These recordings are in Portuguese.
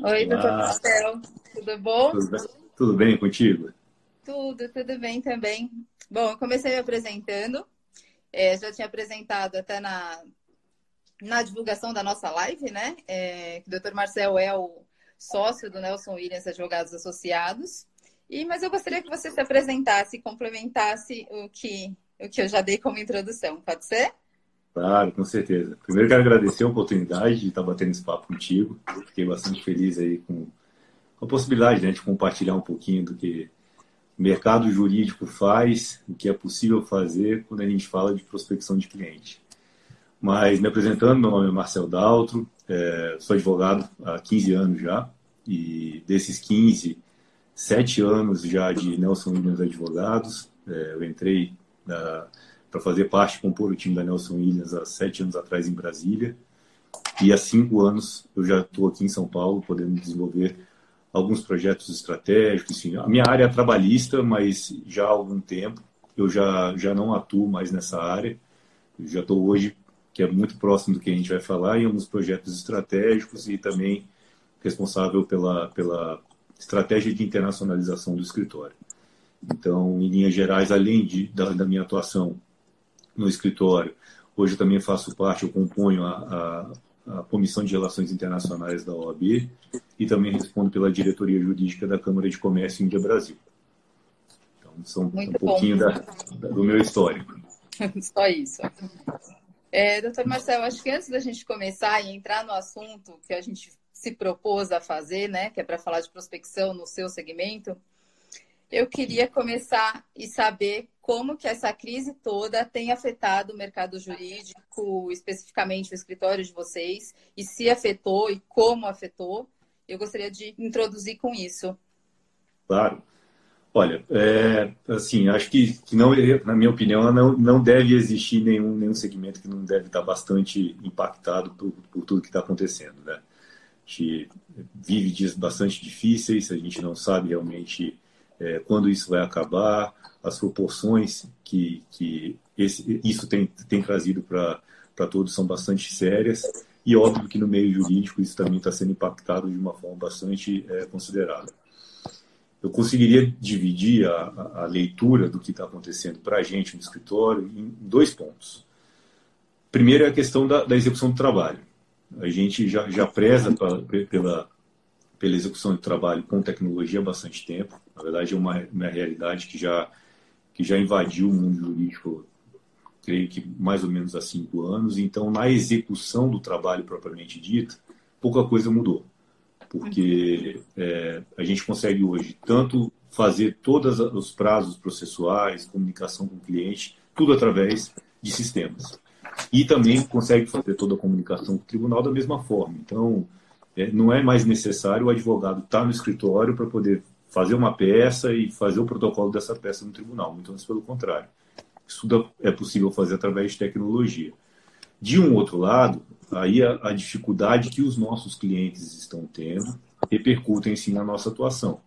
Oi, doutor Marcel. Tudo bom? Tudo bem, tudo bem contigo? Tudo, tudo bem também. Bom, eu comecei me apresentando. É, já tinha apresentado até na, na divulgação da nossa live, né? É, que o doutor Marcel é o sócio do Nelson Williams Advogados Associados. E, mas eu gostaria que você se apresentasse e complementasse o que, o que eu já dei como introdução. Pode ser? Claro, com certeza. Primeiro quero agradecer a oportunidade de estar batendo esse papo contigo. Fiquei bastante feliz aí com a possibilidade né, de compartilhar um pouquinho do que o mercado jurídico faz, o que é possível fazer quando a gente fala de prospecção de cliente. Mas me apresentando, meu nome é Marcel Daltro, é, sou advogado há 15 anos já, e desses 15, 7 anos já de Nelson Williams Advogados. É, eu entrei na para fazer parte, compor o time da Nelson Williams há sete anos atrás em Brasília. E há cinco anos eu já estou aqui em São Paulo, podendo desenvolver alguns projetos estratégicos. Enfim, a minha área é trabalhista, mas já há algum tempo eu já, já não atuo mais nessa área. Eu já estou hoje, que é muito próximo do que a gente vai falar, em alguns projetos estratégicos e também responsável pela, pela estratégia de internacionalização do escritório. Então, em linhas gerais, além de, da, da minha atuação no escritório. Hoje eu também faço parte, eu componho a, a, a, Comissão de Relações Internacionais da OAB e também respondo pela diretoria jurídica da Câmara de Comércio Índia Brasil. Então, são Muito um pouquinho da, da, do meu histórico. Só isso. É, doutor Marcelo, acho que antes da gente começar e entrar no assunto que a gente se propôs a fazer, né, que é para falar de prospecção no seu segmento, eu queria começar e saber como que essa crise toda tem afetado o mercado jurídico, especificamente o escritório de vocês, e se afetou e como afetou. Eu gostaria de introduzir com isso. Claro. Olha, é, assim, acho que, que, não, na minha opinião, não, não deve existir nenhum, nenhum segmento que não deve estar bastante impactado por, por tudo que está acontecendo, né? A gente vive dias bastante difíceis, a gente não sabe realmente é, quando isso vai acabar, as proporções que, que esse, isso tem, tem trazido para todos são bastante sérias. E óbvio que no meio jurídico isso também está sendo impactado de uma forma bastante é, considerável. Eu conseguiria dividir a, a, leitura do que está acontecendo para a gente no escritório em dois pontos. Primeiro é a questão da, da execução do trabalho. A gente já, já preza pra, pela, pela execução de trabalho com tecnologia há bastante tempo. Na verdade, é uma, uma realidade que já, que já invadiu o mundo jurídico, creio que mais ou menos há cinco anos. Então, na execução do trabalho propriamente dito, pouca coisa mudou. Porque é, a gente consegue hoje tanto fazer todos os prazos processuais, comunicação com o cliente, tudo através de sistemas. E também consegue fazer toda a comunicação com o tribunal da mesma forma. Então, é, não é mais necessário o advogado estar no escritório para poder fazer uma peça e fazer o protocolo dessa peça no tribunal. Muito antes pelo contrário. Isso é possível fazer através de tecnologia. De um outro lado, aí a, a dificuldade que os nossos clientes estão tendo repercutem sim na nossa atuação.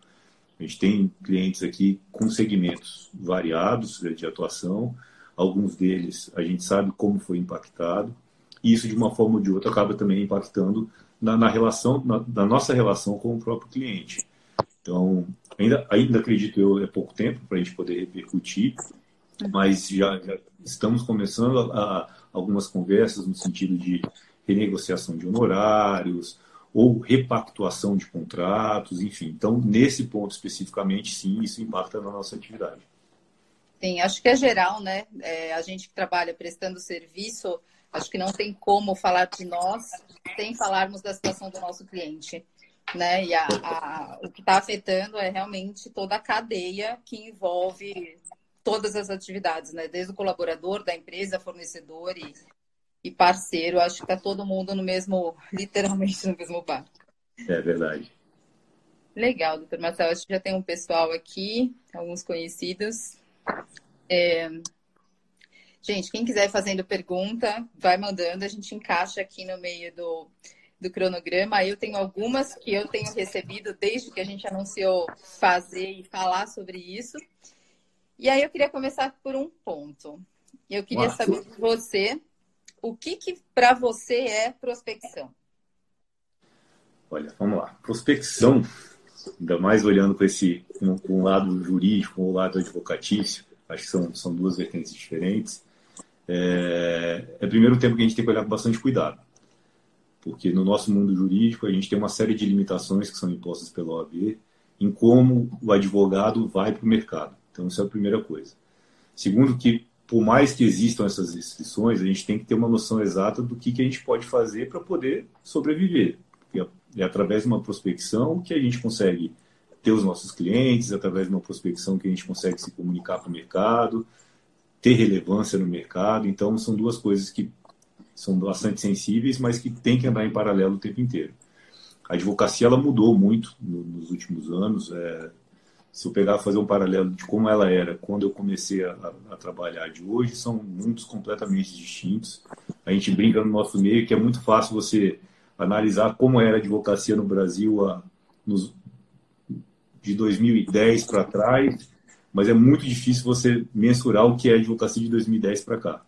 A gente tem clientes aqui com segmentos variados de atuação, alguns deles a gente sabe como foi impactado, e isso de uma forma ou de outra acaba também impactando na, na relação, na, na, nossa relação com o próprio cliente. Então, ainda, ainda acredito eu, é pouco tempo para a gente poder repercutir, mas já, já estamos começando a, a, algumas conversas no sentido de renegociação de honorários ou repactuação de contratos, enfim. Então, nesse ponto especificamente, sim, isso impacta na nossa atividade. Sim, acho que é geral, né? É, a gente que trabalha prestando serviço, Acho que não tem como falar de nós sem falarmos da situação do nosso cliente. Né? E a, a, o que está afetando é realmente toda a cadeia que envolve todas as atividades, né? Desde o colaborador da empresa, fornecedor e, e parceiro. Acho que está todo mundo no mesmo, literalmente no mesmo barco. É verdade. Legal, doutor Marcelo. Acho que já tem um pessoal aqui, alguns conhecidos. É, Gente, quem quiser fazendo pergunta, vai mandando, a gente encaixa aqui no meio do, do cronograma. Eu tenho algumas que eu tenho recebido desde que a gente anunciou fazer e falar sobre isso. E aí eu queria começar por um ponto. Eu queria Nossa. saber de você o que, que para você é prospecção. Olha, vamos lá. Prospecção, ainda mais olhando com esse com, com o lado jurídico, com o lado advocatício, acho que são, são duas vertentes diferentes. É, é primeiro tempo que a gente tem que olhar com bastante cuidado, porque no nosso mundo jurídico a gente tem uma série de limitações que são impostas pela OAB em como o advogado vai para o mercado. Então, isso é a primeira coisa. Segundo, que por mais que existam essas restrições, a gente tem que ter uma noção exata do que, que a gente pode fazer para poder sobreviver. Porque é através de uma prospecção que a gente consegue ter os nossos clientes, através de uma prospecção que a gente consegue se comunicar com o mercado, ter relevância no mercado. Então, são duas coisas que são bastante sensíveis, mas que tem que andar em paralelo o tempo inteiro. A advocacia ela mudou muito nos últimos anos. É, se eu pegar fazer um paralelo de como ela era quando eu comecei a, a, trabalhar de hoje, são mundos completamente distintos. A gente brinca no nosso meio que é muito fácil você analisar como era a advocacia no Brasil a, nos, de 2010 para trás, mas é muito difícil você mensurar o que é a advocacia de 2010 para cá,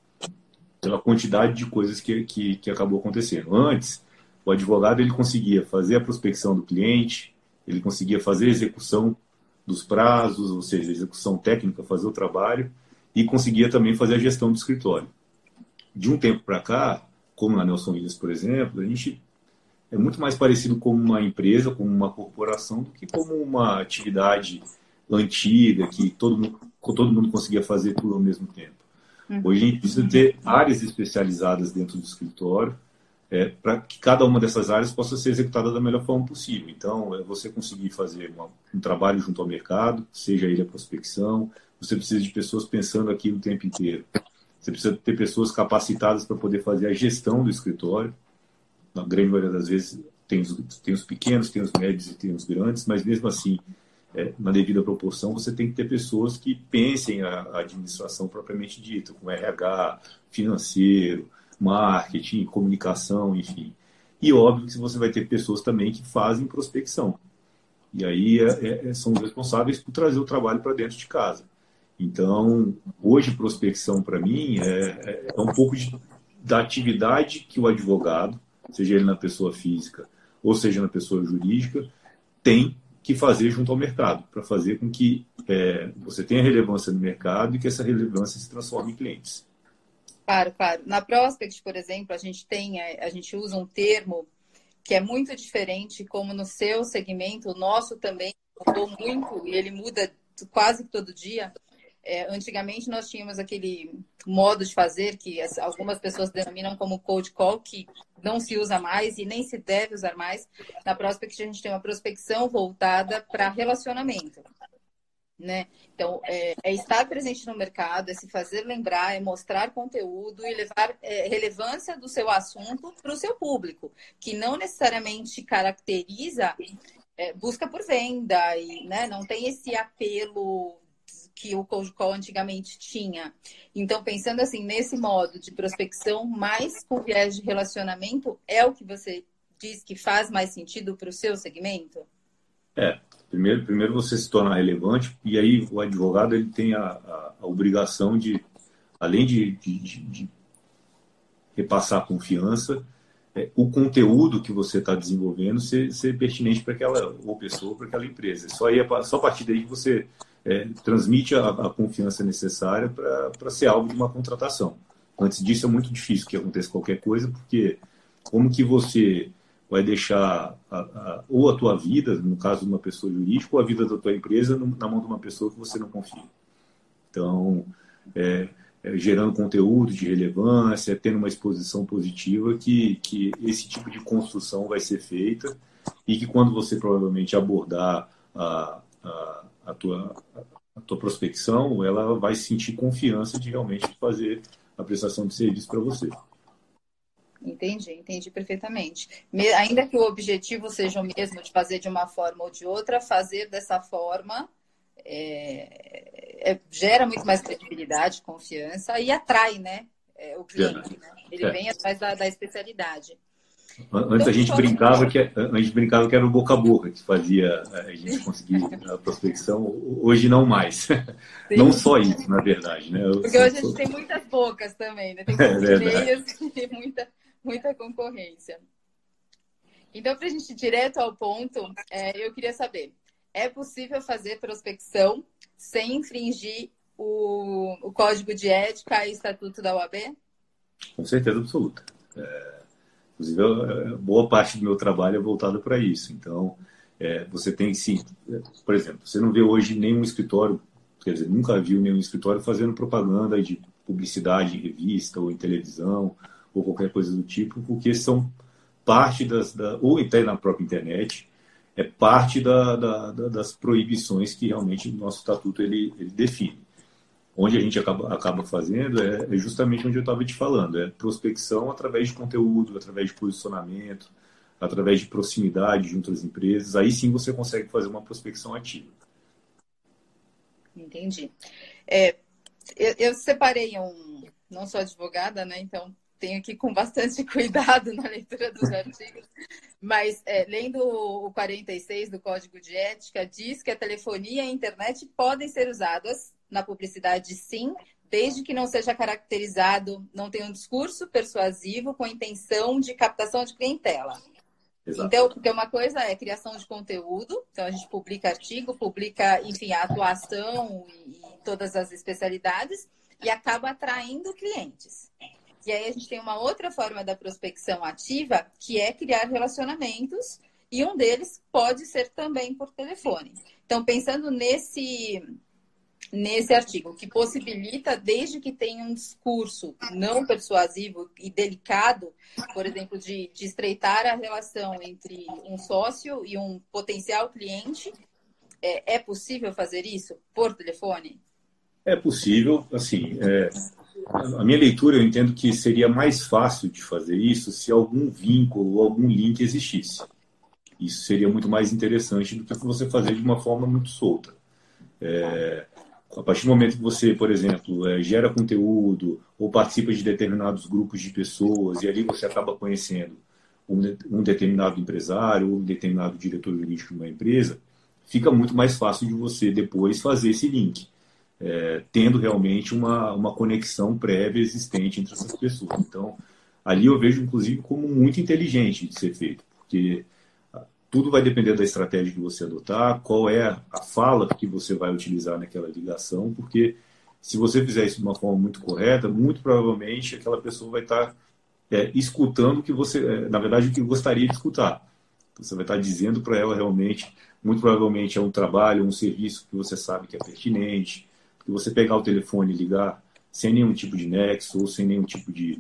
pela quantidade de coisas que, que, que acabou acontecendo. Antes, o advogado ele conseguia fazer a prospecção do cliente, ele conseguia fazer a execução dos prazos, ou seja, execução técnica, fazer o trabalho, e conseguia também fazer a gestão do escritório. De um tempo para cá, como na Nelson Williams, por exemplo, a gente é muito mais parecido como uma empresa, como uma corporação, do que como uma atividade antiga, que todo mundo, todo mundo conseguia fazer tudo ao mesmo tempo. Uhum. Hoje a gente precisa ter áreas especializadas dentro do escritório, é, para que cada uma dessas áreas possa ser executada da melhor forma possível. Então, é você conseguir fazer uma, um trabalho junto ao mercado, seja ele a prospecção, você precisa de pessoas pensando aqui o tempo inteiro. Você precisa ter pessoas capacitadas para poder fazer a gestão do escritório. Na grande maioria das vezes, tem os, tem os pequenos, tem os médios e tem os grandes, mas mesmo assim, é, na devida proporção, você tem que ter pessoas que pensem a, administração propriamente dita, com RH, financeiro, marketing, comunicação, enfim. E óbvio que você vai ter pessoas também que fazem prospecção. E aí é, é, são os responsáveis por trazer o trabalho para dentro de casa. Então, hoje, prospecção para mim é, é, é, um pouco de, da atividade que o advogado, seja ele na pessoa física ou seja na pessoa jurídica, tem que fazer junto ao mercado, para fazer com que é, você tenha relevância no mercado e que essa relevância se transforme em clientes. Claro, claro. Na Prospect, por exemplo, a gente tem, a gente usa um termo que é muito diferente, como no seu segmento, o nosso também mudou muito e ele muda quase todo dia. É, antigamente nós tínhamos aquele modo de fazer que algumas pessoas denominam como cold call, que não se usa mais e nem se deve usar mais. Na Prospect a gente tem uma prospecção voltada para relacionamento né? Então, é, é, estar presente no mercado, é se fazer lembrar, é mostrar conteúdo e levar é, relevância do seu assunto para o seu público, que não necessariamente caracteriza é, busca por venda e né, não tem esse apelo que o cold call antigamente tinha. Então, pensando assim, nesse modo de prospecção mais com viés de relacionamento, é o que você diz que faz mais sentido para o seu segmento? É, Primeiro, primeiro você se torna relevante e aí o advogado ele tem a, a, a obrigação de, além de, de, de repassar confiança, é, o conteúdo que você está desenvolvendo ser, ser pertinente para aquela ou pessoa, para aquela empresa. Só, aí, só a partir daí que você é, transmite a, a, confiança necessária para ser alvo de uma contratação. Antes disso é muito difícil que aconteça qualquer coisa, porque como que você vai deixar a, a, ou a tua vida, no caso de uma pessoa jurídica, ou a vida da tua empresa na mão de uma pessoa que você não confia. Então, é, gerando conteúdo de relevância, tendo uma exposição positiva, que, que esse tipo de construção vai ser feita e que quando você provavelmente abordar a, a, a, tua, a tua prospecção, ela vai sentir confiança de realmente fazer a prestação de serviço para você. Entendi, entendi perfeitamente. Me, ainda que o objetivo seja o mesmo de fazer de uma forma ou de outra, fazer dessa forma é, é, gera muito mais credibilidade, confiança e atrai, né? É, o cliente. Né? Ele é. vem atrás da, da especialidade. Antes então, a gente brincava que a gente brincava que era o boca a boca que fazia a gente conseguir a prospecção. Hoje não mais. Sim. Não só isso, na verdade, né? Eu Porque hoje a gente tem muitas bocas também, né? Tem muitos é e muita muita concorrência. Então, para a gente ir direto ao ponto, é, eu queria saber: é possível fazer prospecção sem infringir o, o código de ética e estatuto da UAB? Com certeza absoluta. É, inclusive, é, boa parte do meu trabalho é voltado para isso. Então, é, você tem sim, por exemplo, você não vê hoje nenhum escritório, quer dizer, nunca viu nenhum escritório fazendo propaganda de publicidade em revista ou em televisão ou qualquer coisa do tipo, porque são parte das, da, ou até na própria internet, é parte da, da, das proibições que realmente o nosso estatuto ele, ele define. Onde a gente acaba, acaba fazendo é, é justamente onde eu estava te falando, é prospecção através de conteúdo, através de posicionamento, através de proximidade junto às empresas. Aí sim você consegue fazer uma prospecção ativa. Entendi. É, eu, eu separei um, não sou advogada, né? Então tenho que ir com bastante cuidado na leitura dos artigos, mas é, lendo o 46 do Código de Ética, diz que a telefonia e a internet podem ser usadas na publicidade, sim, desde que não seja caracterizado, não tenha um discurso persuasivo com intenção de captação de clientela. Exato. Então, porque uma coisa é criação de conteúdo, então a gente publica artigo, publica, enfim, a atuação e, e todas as especialidades e acaba atraindo clientes. E aí a gente tem uma outra forma da prospecção ativa, que é criar relacionamentos, e um deles pode ser também por telefone. Então, pensando nesse nesse artigo, que possibilita, desde que tenha um discurso não persuasivo e delicado, por exemplo, de, de estreitar a relação entre um sócio e um potencial cliente, é, é possível fazer isso por telefone? É possível, assim, é, a minha leitura, eu entendo que seria mais fácil de fazer isso se algum vínculo ou algum link existisse. Isso seria muito mais interessante do que você fazer de uma forma muito solta. É, a partir do momento que você, por exemplo, é, gera conteúdo ou participa de determinados grupos de pessoas e ali você acaba conhecendo um, um determinado empresário ou um determinado diretor jurídico de uma empresa, fica muito mais fácil de você depois fazer esse link é, tendo realmente uma, uma conexão prévia existente entre essas pessoas. Então, ali eu vejo, inclusive, como muito inteligente de ser feito, porque ah, tudo vai depender da estratégia que você adotar, qual é a fala que você vai utilizar naquela ligação, porque se você fizer isso de uma forma muito correta, muito provavelmente aquela pessoa vai estar é, escutando o que você, é, na verdade, o que gostaria de escutar. Você vai estar dizendo para ela realmente, muito provavelmente é um trabalho, um serviço que você sabe que é pertinente, que você pegar o telefone e ligar sem nenhum tipo de nexo ou sem nenhum tipo de,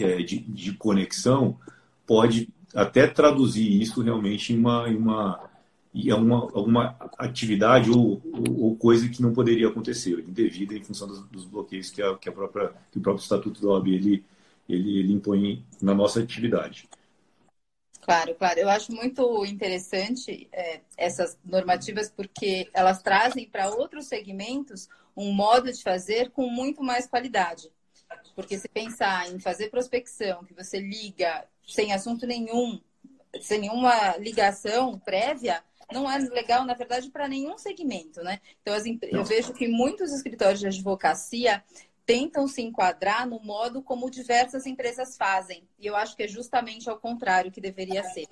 é, de, de, conexão, pode até traduzir isso realmente em uma, em uma, em uma, alguma atividade ou, ou, ou, coisa que não poderia acontecer, indevida em função dos, dos bloqueios que, a, que, a própria, que o próprio Estatuto da OAB ele, ele, ele impõe na nossa atividade. Claro, claro. Eu acho muito interessante é, essas normativas porque elas trazem para outros segmentos um modo de fazer com muito mais qualidade. Porque se pensar em fazer prospecção, que você liga sem assunto nenhum, sem nenhuma ligação prévia, não é legal, na verdade, para nenhum segmento, né? Então, as, eu vejo que muitos escritórios de advocacia tentam se enquadrar no modo como diversas empresas fazem. E eu acho que é justamente ao contrário que deveria ser.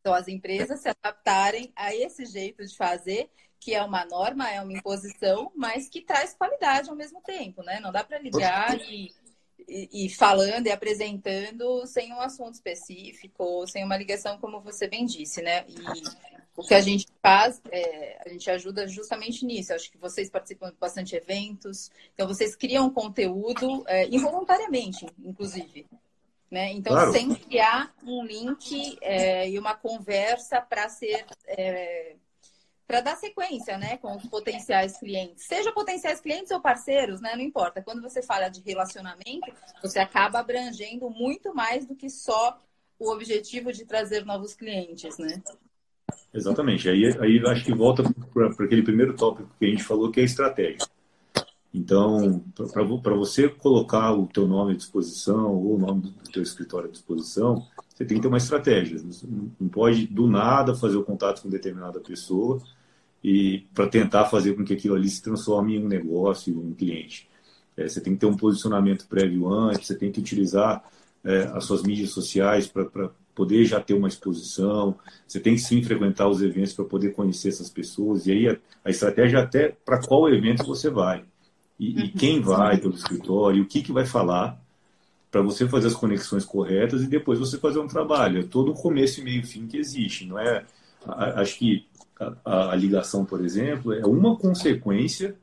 Então, as empresas se adaptarem a esse jeito de fazer, que é uma norma, é uma imposição, mas que traz qualidade ao mesmo tempo, né? Não dá para ligar e, e, e, falando e apresentando sem um assunto específico, sem uma ligação, como você bem disse, né? E o que a gente faz, é, a gente ajuda justamente nisso. Eu acho que vocês participam de bastante eventos, então vocês criam conteúdo é, involuntariamente, inclusive. Né? Então, claro. sem criar um link é, e uma conversa para ser. É, para dar sequência né, com os potenciais clientes, seja potenciais clientes ou parceiros, né, não importa. Quando você fala de relacionamento, você acaba abrangendo muito mais do que só o objetivo de trazer novos clientes, né? Exatamente. Aí, aí acho que volta para aquele primeiro tópico que a gente falou, que é estratégia. Então, para você colocar o teu nome à disposição ou o nome do teu escritório à disposição, você tem que ter uma estratégia. Não pode, do nada, fazer o contato com determinada pessoa e para tentar fazer com que aquilo ali se transforme em um negócio, em um cliente. É, você tem que ter um posicionamento prévio antes, você tem que utilizar é, as suas mídias sociais para poder já ter uma exposição, você tem que sim frequentar os eventos para poder conhecer essas pessoas, e aí a, a estratégia até para qual evento você vai, e, e uhum. quem vai pelo escritório, o que, que vai falar, para você fazer as conexões corretas e depois você fazer um trabalho. É todo o começo e meio fim que existe, não é? Acho que a, a ligação, por exemplo, é uma consequência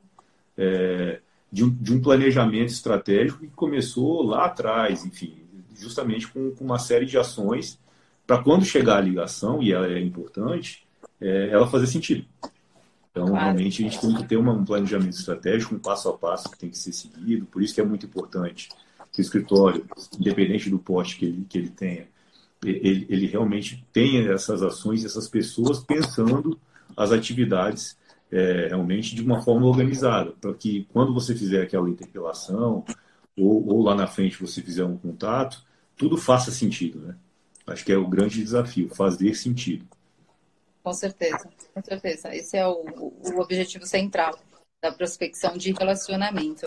é, de, um, de, um, planejamento estratégico que começou lá atrás, enfim, justamente com, com uma série de ações para quando chegar a ligação, e ela é importante, é, ela fazer sentido. Então, claro. realmente, a gente tem que ter um planejamento estratégico, um passo a passo que tem que ser seguido, por isso que é muito importante que o escritório, independente do poste que ele, que ele tenha, ele, ele realmente tenha essas ações, essas pessoas pensando as atividades é, realmente de uma forma organizada, para que quando você fizer aquela interpelação ou, ou, lá na frente você fizer um contato, tudo faça sentido, né? Acho que é o grande desafio, fazer sentido. Com certeza, com certeza. Esse é o, o objetivo central da prospecção de relacionamento.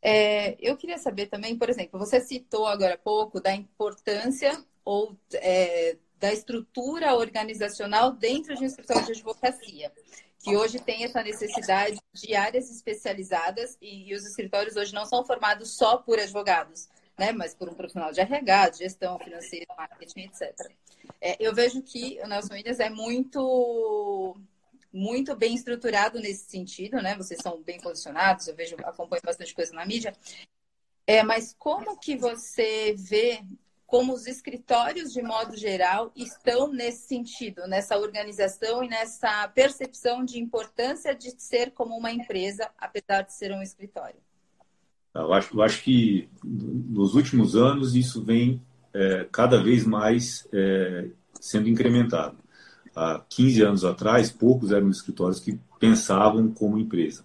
É, eu queria saber também, por exemplo, você citou agora há pouco da importância ou é, da estrutura organizacional dentro de um escritório de advocacia, que hoje tem essa necessidade de áreas especializadas e, e os escritórios hoje não são formados só por advogados, né, mas por um profissional de RH, de gestão financeira, marketing, etc. É, eu vejo que o Nelson Williams é muito muito bem estruturado nesse sentido, né? Vocês são bem posicionados, eu vejo, acompanho bastante coisa na mídia. É, mas como que você vê como os escritórios, de modo geral, estão nesse sentido, nessa organização e nessa percepção de importância de ser como uma empresa, apesar de ser um escritório? Eu acho, eu acho que nos últimos anos isso vem é, cada vez mais é, sendo incrementado. Há 15 anos atrás, poucos eram escritórios que pensavam como empresa.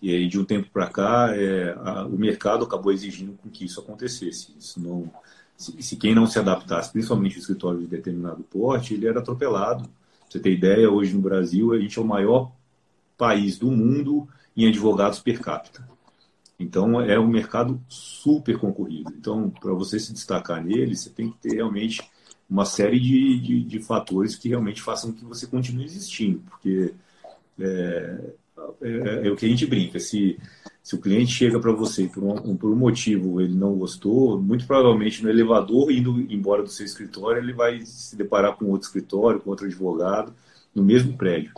E aí, de um tempo para cá, é, a, o mercado acabou exigindo que isso acontecesse. Isso não, se, se, quem não se adaptasse, principalmente o escritório de determinado porte, ele era atropelado. Pra você ter ideia, hoje no Brasil, a gente é o maior país do mundo em advogados per capita. Então, é um mercado super concorrido. Então, para você se destacar nele, você tem que ter realmente uma série de, de, de fatores que realmente façam que você continue existindo. Porque é, é, é o que a gente brinca. Se se o cliente chega para você por um, por um motivo ele não gostou, muito provavelmente no elevador, indo embora do seu escritório, ele vai se deparar com outro escritório, com outro advogado, no mesmo prédio.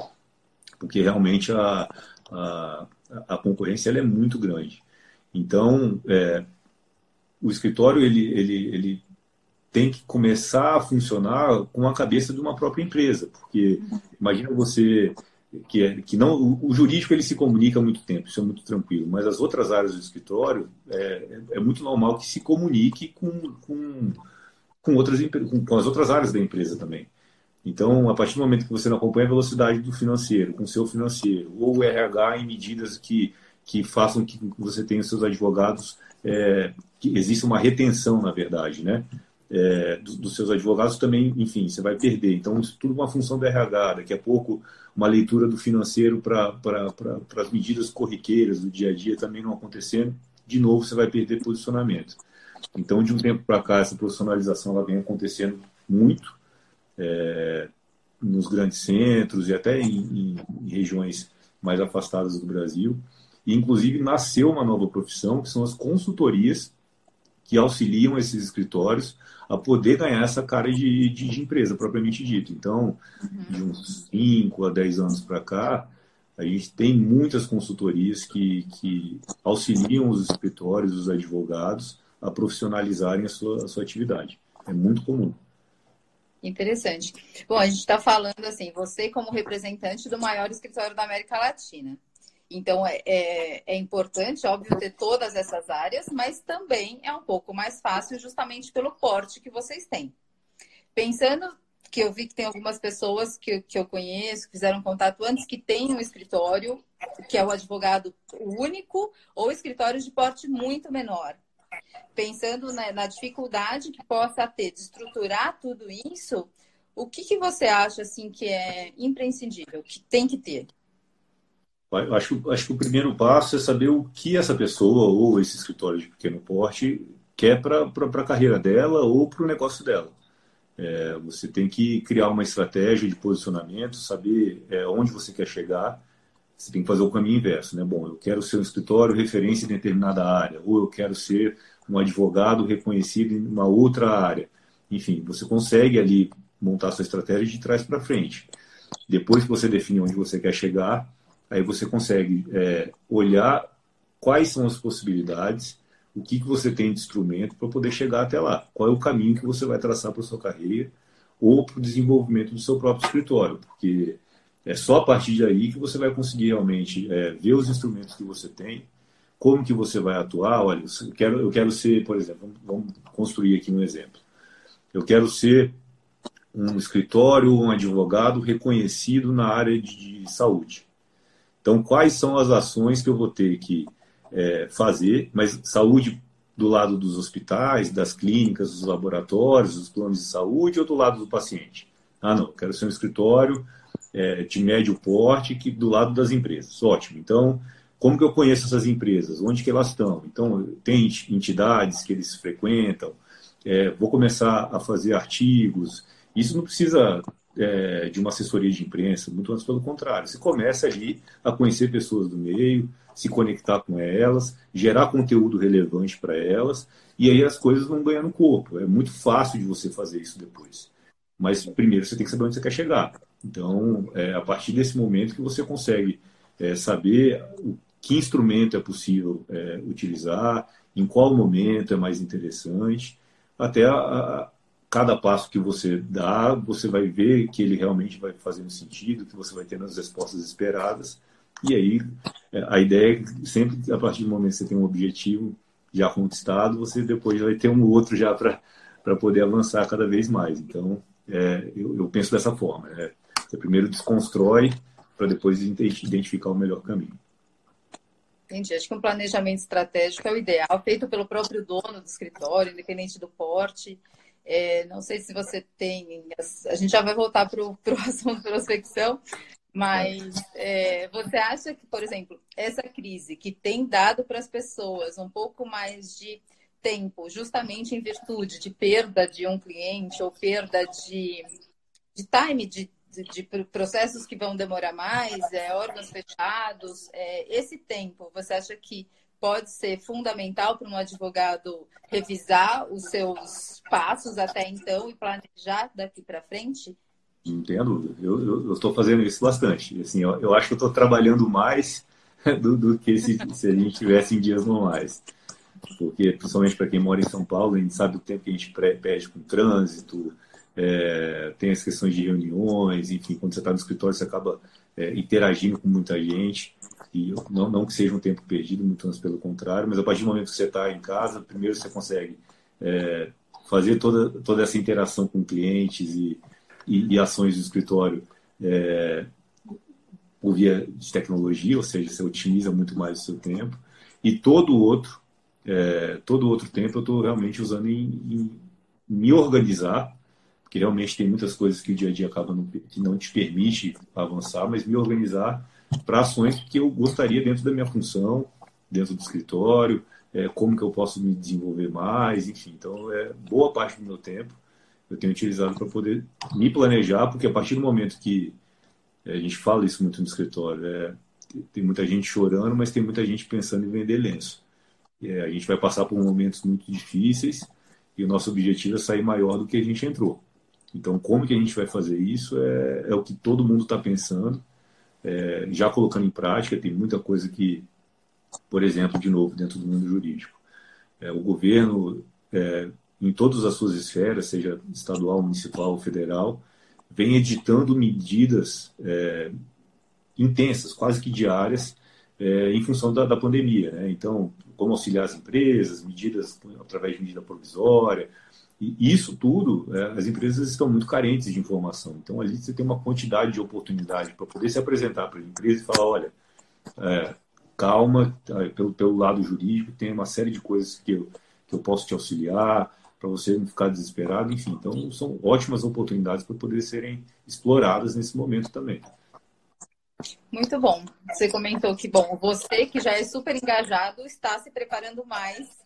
Porque realmente a, a, a concorrência é muito grande. Então, é, o escritório ele, ele, ele tem que começar a funcionar com a cabeça de uma própria empresa. Porque imagina você que, é, que não o, jurídico ele se comunica há muito tempo, isso é muito tranquilo, mas as outras áreas do escritório é, é muito normal que se comunique com, com, com outras com, com as outras áreas da empresa também. Então, a partir do momento que você não acompanha a velocidade do financeiro, com o seu financeiro, ou o RH em medidas que, que façam que você tenha seus advogados, é, que exista uma retenção, na verdade, né? É, dos, dos, seus advogados também, enfim, você vai perder. Então, isso tudo uma função do RH. Daqui a pouco uma leitura do financeiro para pra, as medidas corriqueiras do dia a dia também não acontecendo, de novo você vai perder posicionamento. Então, de um tempo para cá, essa profissionalização ela vem acontecendo muito é, nos grandes centros e até em, em, em regiões mais afastadas do Brasil. E, inclusive, nasceu uma nova profissão, que são as consultorias que auxiliam esses escritórios a poder ganhar essa cara de, de, de empresa propriamente dito. Então, uhum. de uns 5 a 10 anos para cá, a gente tem muitas consultorias que, que auxiliam os escritórios, os advogados, a profissionalizarem a sua, a sua atividade. É muito comum. Interessante. Bom, a gente está falando assim, você como representante do maior escritório da América Latina. Então, é, é, é, importante, óbvio, ter todas essas áreas, mas também é um pouco mais fácil justamente pelo porte que vocês têm. Pensando que eu vi que tem algumas pessoas que, que eu conheço, que fizeram contato antes, que têm um escritório, que é o advogado único, ou escritórios de porte muito menor. Pensando na, na dificuldade que possa ter de estruturar tudo isso, o que, que você acha assim que é imprescindível, que tem que ter? Acho, acho que o primeiro passo é saber o que essa pessoa ou esse escritório de pequeno porte quer para a carreira dela ou para o negócio dela. É, você tem que criar uma estratégia de posicionamento, saber é, onde você quer chegar. Você tem que fazer o caminho inverso, né? Bom, eu quero ser um escritório referência em determinada área, ou eu quero ser um advogado reconhecido em uma outra área. Enfim, você consegue ali montar sua estratégia de trás para frente. Depois que você define onde você quer chegar, aí você consegue é, olhar quais são as possibilidades, o que, que você tem de instrumento para poder chegar até lá. Qual é o caminho que você vai traçar para a sua carreira ou para o desenvolvimento do seu próprio escritório, porque é só a partir daí que você vai conseguir realmente é, ver os instrumentos que você tem, como que você vai atuar. Olha, eu quero, eu quero ser, por exemplo, vamos construir aqui um exemplo. Eu quero ser um escritório, um advogado reconhecido na área de, de saúde. Então, quais são as ações que eu vou ter que é, fazer? Mas saúde do lado dos hospitais, das clínicas, dos laboratórios, dos planos de saúde ou do lado do paciente? Ah, não, quero ser um escritório é, de médio porte que do lado das empresas. Ótimo. Então, como que eu conheço essas empresas? Onde que elas estão? Então, tem entidades que eles frequentam. É, vou começar a fazer artigos, isso não precisa é, de uma assessoria de imprensa, muito antes pelo contrário. Você começa ali a conhecer pessoas do meio, se conectar com elas, gerar conteúdo relevante para elas, e aí as coisas vão ganhando corpo. É muito fácil de você fazer isso depois. Mas primeiro você tem que saber onde você quer chegar. Então, é a partir desse momento que você consegue é, saber o que instrumento é possível é, utilizar, em qual momento é mais interessante, até a, cada passo que você dá, você vai ver que ele realmente vai fazendo sentido, que você vai tendo as respostas esperadas. E aí, é, a ideia é sempre, a partir do momento que você tem um objetivo já conquistado, você depois vai ter um outro já para poder avançar cada vez mais. Então, é, eu, eu, penso dessa forma. Né? Você primeiro desconstrói para depois identificar o melhor caminho. Entendi. Acho que um planejamento estratégico é o ideal, feito pelo próprio dono do escritório, independente do porte. É, não sei se você tem. A gente já vai voltar para o assunto prospecção, mas é, você acha que, por exemplo, essa crise que tem dado para as pessoas um pouco mais de tempo, justamente em virtude de perda de um cliente ou perda de, de time, de, de, processos que vão demorar mais, é, órgãos fechados, é, esse tempo, você acha que pode ser fundamental para um advogado revisar os seus passos até então e planejar daqui para frente? Não tenho dúvida. Eu estou fazendo isso bastante. Assim, eu, eu acho que estou trabalhando mais do, do que se, se, a gente tivesse em dias normais. Porque, principalmente para quem mora em São Paulo, a gente sabe o tempo que a gente perde com trânsito, é, tem as questões de reuniões, enfim, quando você está no escritório, você acaba é, interagindo com muita gente. E não, não que seja um tempo perdido, muito antes pelo contrário, mas a partir do momento que você está em casa, primeiro você consegue é, fazer toda, toda essa interação com clientes e, e, e ações do escritório é, por via de tecnologia, ou seja, você otimiza muito mais o seu tempo. E todo o outro, é, todo outro tempo eu estou realmente usando em, em, me organizar, porque realmente tem muitas coisas que o dia a dia acaba não, que não te permite avançar, mas me organizar para ações que eu gostaria dentro da minha função, dentro do escritório, é, como que eu posso me desenvolver mais, enfim. Então, é boa parte do meu tempo eu tenho utilizado para poder me planejar, porque a partir do momento que é, a gente fala isso muito no escritório, é, tem muita gente chorando, mas tem muita gente pensando em vender lenço. É, a gente vai passar por momentos muito difíceis e o nosso objetivo é sair maior do que a gente entrou. Então, como que a gente vai fazer isso é, é o que todo mundo está pensando é, já colocando em prática, tem muita coisa que, por exemplo, de novo, dentro do mundo jurídico, é, o governo, é, em todas as suas esferas, seja estadual, municipal ou federal, vem editando medidas é, intensas, quase que diárias, é, em função da, da pandemia. Né? Então, como auxiliar as empresas, medidas através de medida provisória, e isso tudo, é, as empresas estão muito carentes de informação. Então, ali você tem uma quantidade de oportunidade para poder se apresentar para a empresa e falar: olha, é, calma, tá, pelo, pelo lado jurídico, tem uma série de coisas que eu, que eu posso te auxiliar, para você não ficar desesperado, enfim. Então, são ótimas oportunidades para poder serem exploradas nesse momento também. Muito bom. Você comentou que, bom, você que já é super engajado está se preparando mais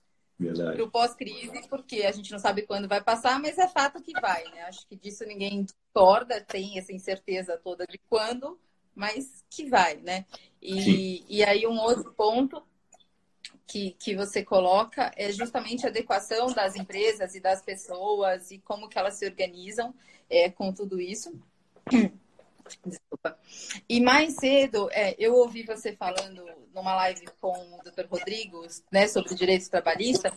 para o pós-crise, porque a gente não sabe quando vai passar, mas é fato que vai, né? Acho que disso ninguém discorda, tem essa incerteza toda de quando, mas que vai, né? E, e aí um outro ponto que, que você coloca é justamente a adequação das empresas e das pessoas e como que elas se organizam é, com tudo isso. Desculpa. E mais cedo, é, eu ouvi você falando numa live com o Dr. Rodrigo, né, sobre direitos trabalhistas,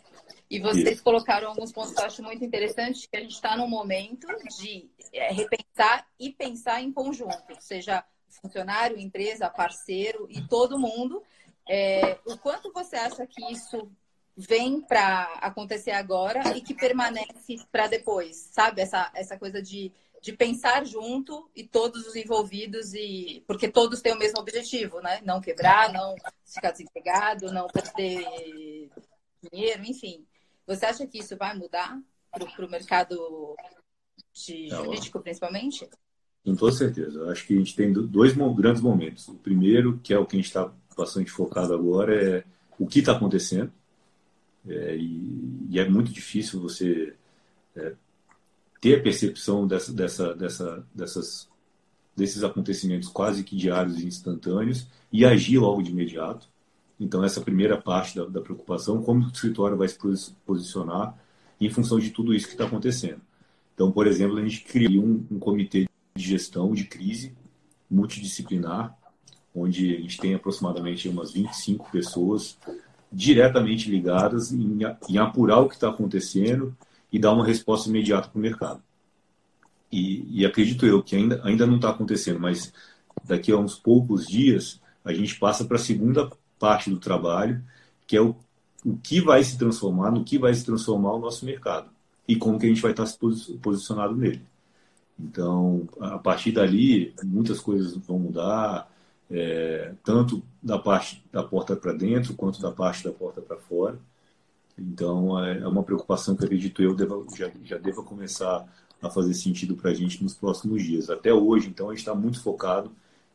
e vocês Isso. colocaram alguns pontos que eu acho muito interessantes, que a gente está num momento de é, repensar e pensar em conjunto, seja funcionário, empresa, parceiro e todo mundo. É, o quanto você acha que isso vem para acontecer agora e que permanece para depois, sabe? Essa, essa coisa de de pensar junto e todos os envolvidos e porque todos têm o mesmo objetivo, né? Não quebrar, não ficar desempregado, não perder dinheiro, enfim. Você acha que isso vai mudar para o mercado jurídico, principalmente? Com toda certeza. Eu acho que a gente tem dois grandes momentos. O primeiro, que é o que a gente está bastante focado agora, é o que está acontecendo. É, e, e, é muito difícil você é, ter percepção dessa, dessa, dessa, dessas, desses acontecimentos quase que diários e instantâneos e agir logo de imediato. Então, essa primeira parte da, da preocupação, como o escritório vai se posicionar em função de tudo isso que está acontecendo. Então, por exemplo, a gente criou um, um comitê de gestão de crise multidisciplinar, onde a gente tem aproximadamente umas 25 pessoas diretamente ligadas em, em apurar o que está acontecendo e dar uma resposta imediata para o mercado. E, e, acredito eu que ainda, ainda não está acontecendo, mas daqui a uns poucos dias a gente passa para a segunda parte do trabalho, que é o, o que vai se transformar, no que vai se transformar o nosso mercado e como que a gente vai estar tá se posicionado nele. Então, a partir dali, muitas coisas vão mudar, é, tanto da parte da porta para dentro quanto da parte da porta para fora. Então, é, é uma preocupação que acredito eu deva, já, já deva começar a fazer sentido para a gente nos próximos dias. Até hoje, então, a gente está muito focado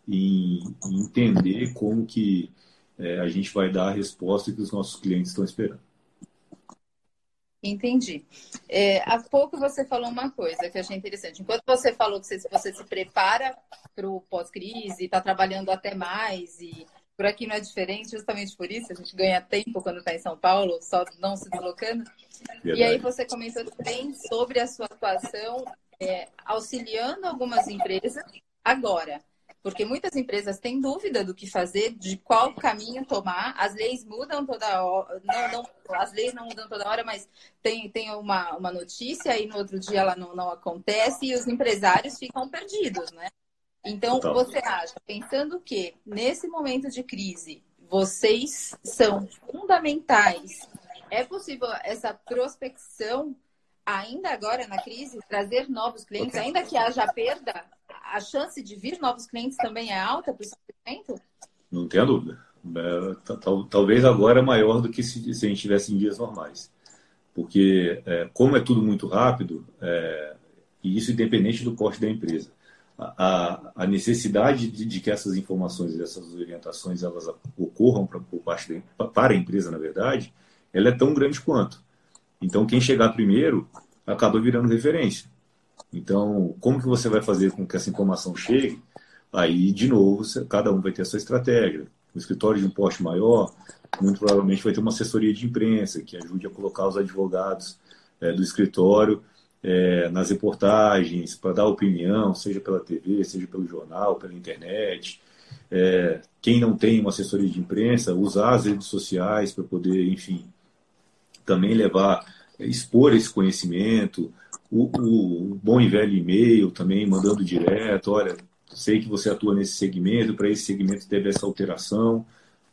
em, em, entender como que é, a gente vai dar a resposta que os nossos clientes estão esperando. Entendi. É, há pouco você falou uma coisa que eu achei interessante. Enquanto você falou que você, você se prepara para o pós-crise, está trabalhando até mais e por aqui não é diferente, justamente por isso a gente ganha tempo quando está em São Paulo, só não se deslocando. Verdade. E aí você comentou também sobre a sua atuação é, auxiliando algumas empresas agora. Porque muitas empresas têm dúvida do que fazer, de qual caminho tomar. As leis mudam toda hora. Não, não, as leis não mudam toda hora, mas tem, tem uma, uma notícia e no outro dia ela não, não acontece e os empresários ficam perdidos, né? Então, Total. você acha, pensando que nesse momento de crise, vocês são fundamentais, é possível essa prospecção ainda agora na crise, trazer novos clientes, ainda que haja perda, a chance de vir novos clientes também é alta para esse segmento? Não tenha dúvida. É, talvez agora é maior do que se, a gente tivesse em dias normais. Porque, é, como é tudo muito rápido, é, e isso independente do porte da empresa, a, a necessidade de, de, que essas informações, essas orientações, elas ocorram pra, por parte para a empresa, na verdade, ela é tão grande quanto. Então, quem chegar primeiro acaba virando referência. Então, como que você vai fazer com que essa informação chegue? Aí, de novo, cada um vai ter a sua estratégia. O escritório de um porte maior, muito provavelmente vai ter uma assessoria de imprensa que ajude a colocar os advogados é, do escritório é, nas reportagens, para dar opinião, seja pela TV, seja pelo jornal, pela internet. É, quem não tem uma assessoria de imprensa, usar as redes sociais para poder, enfim, também levar, expor esse conhecimento. O, o bom e velho e-mail também, mandando direto: olha, sei que você atua nesse segmento, para esse segmento teve essa alteração,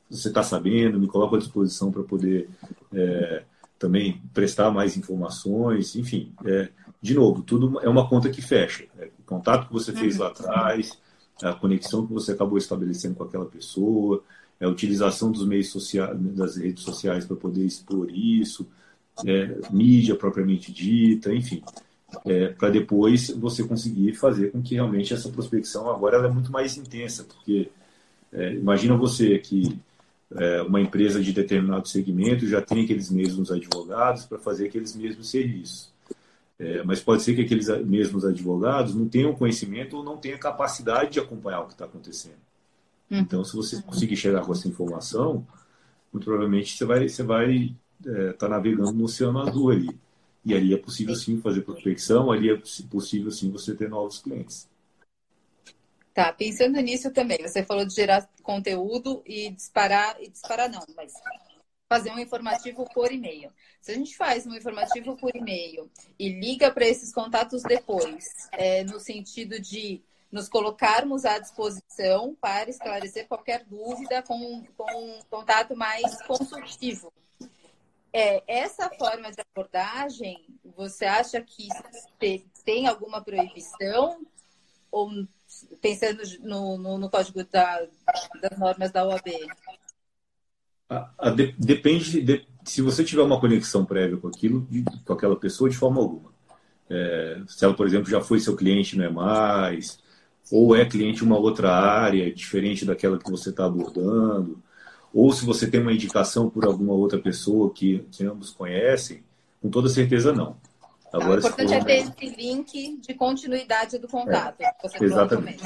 você está sabendo, me coloca à disposição para poder. É, também prestar mais informações, enfim. É, de novo, tudo é uma conta que fecha. É, o contato que você fez lá atrás, a conexão que você acabou estabelecendo com aquela pessoa, a utilização dos meios sociais, das redes sociais para poder expor isso, é, mídia propriamente dita, enfim. É, para depois você conseguir fazer com que realmente essa prospecção agora é muito mais intensa, porque é, imagina você que é, uma empresa de determinado segmento já tem aqueles mesmos advogados para fazer aqueles mesmos serviços. É, mas pode ser que aqueles mesmos advogados não tenham conhecimento ou não tenham capacidade de acompanhar o que está acontecendo. Hum. Então, se você conseguir chegar com essa informação, muito provavelmente você vai você vai estar é, tá navegando no oceano azul ali. E ali é possível sim fazer prospecção, ali é possível sim você ter novos clientes. Tá, pensando nisso também, você falou de gerar conteúdo e disparar, e disparar não, mas fazer um informativo por e-mail. Se a gente faz um informativo por e-mail e liga para esses contatos depois, é, no sentido de nos colocarmos à disposição para esclarecer qualquer dúvida com, com um contato mais consultivo. É, essa forma de abordagem, você acha que tem alguma proibição? Ou pensando no, no, no código da, das normas da OAB? A, a de, depende de, se você tiver uma conexão prévia com aquilo, com aquela pessoa, de forma alguma. É, se ela, por exemplo, já foi seu cliente, não é mais, ou é cliente de uma outra área, diferente daquela que você está abordando, ou se você tem uma indicação por alguma outra pessoa que, que ambos conhecem, com toda certeza não. Agora, o importante for... é ter esse link de continuidade do contato. É, exatamente.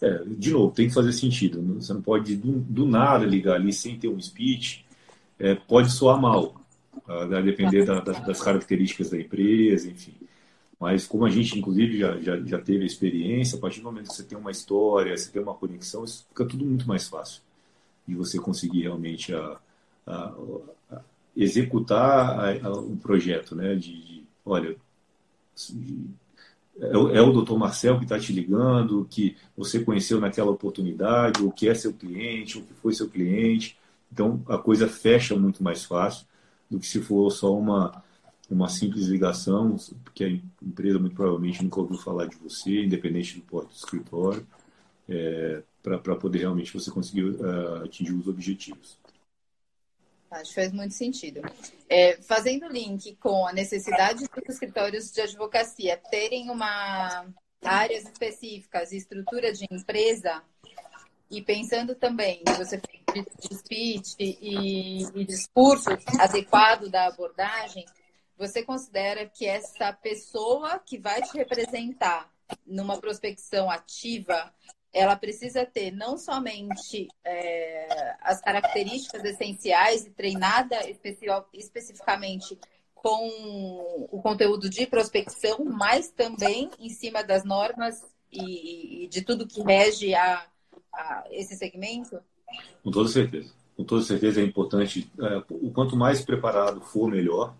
É, de novo, tem que fazer sentido. Você não pode do, do nada ligar ali sem ter um speech. É, pode soar mal, a tá? depender da, da, das características da empresa, enfim. Mas como a gente, inclusive, já, já, já teve a experiência, a partir do momento que você tem uma história, você tem uma conexão, isso fica tudo muito mais fácil de você conseguir realmente a, a, a executar um projeto, né? De, de olha, é, é o doutor Marcel que está te ligando, que você conheceu naquela oportunidade, ou que é seu cliente, ou que foi seu cliente. Então, a coisa fecha muito mais fácil do que se for só uma, uma simples ligação, porque a empresa muito provavelmente nunca ouviu falar de você, independente do porte do escritório, é, para poder realmente você conseguir uh, atingir os objetivos. Acho que faz muito sentido. É, fazendo link com a necessidade dos escritórios de advocacia terem uma áreas específicas, estrutura de empresa, e pensando também você de speech e, e discurso adequado da abordagem, você considera que essa pessoa que vai te representar numa prospecção ativa ela precisa ter não somente é, as características essenciais e treinada especificamente com o conteúdo de prospecção, mas também em cima das normas e, e de tudo que rege a, a, esse segmento? Com toda certeza. Com toda certeza é importante. É, o quanto mais preparado for, melhor.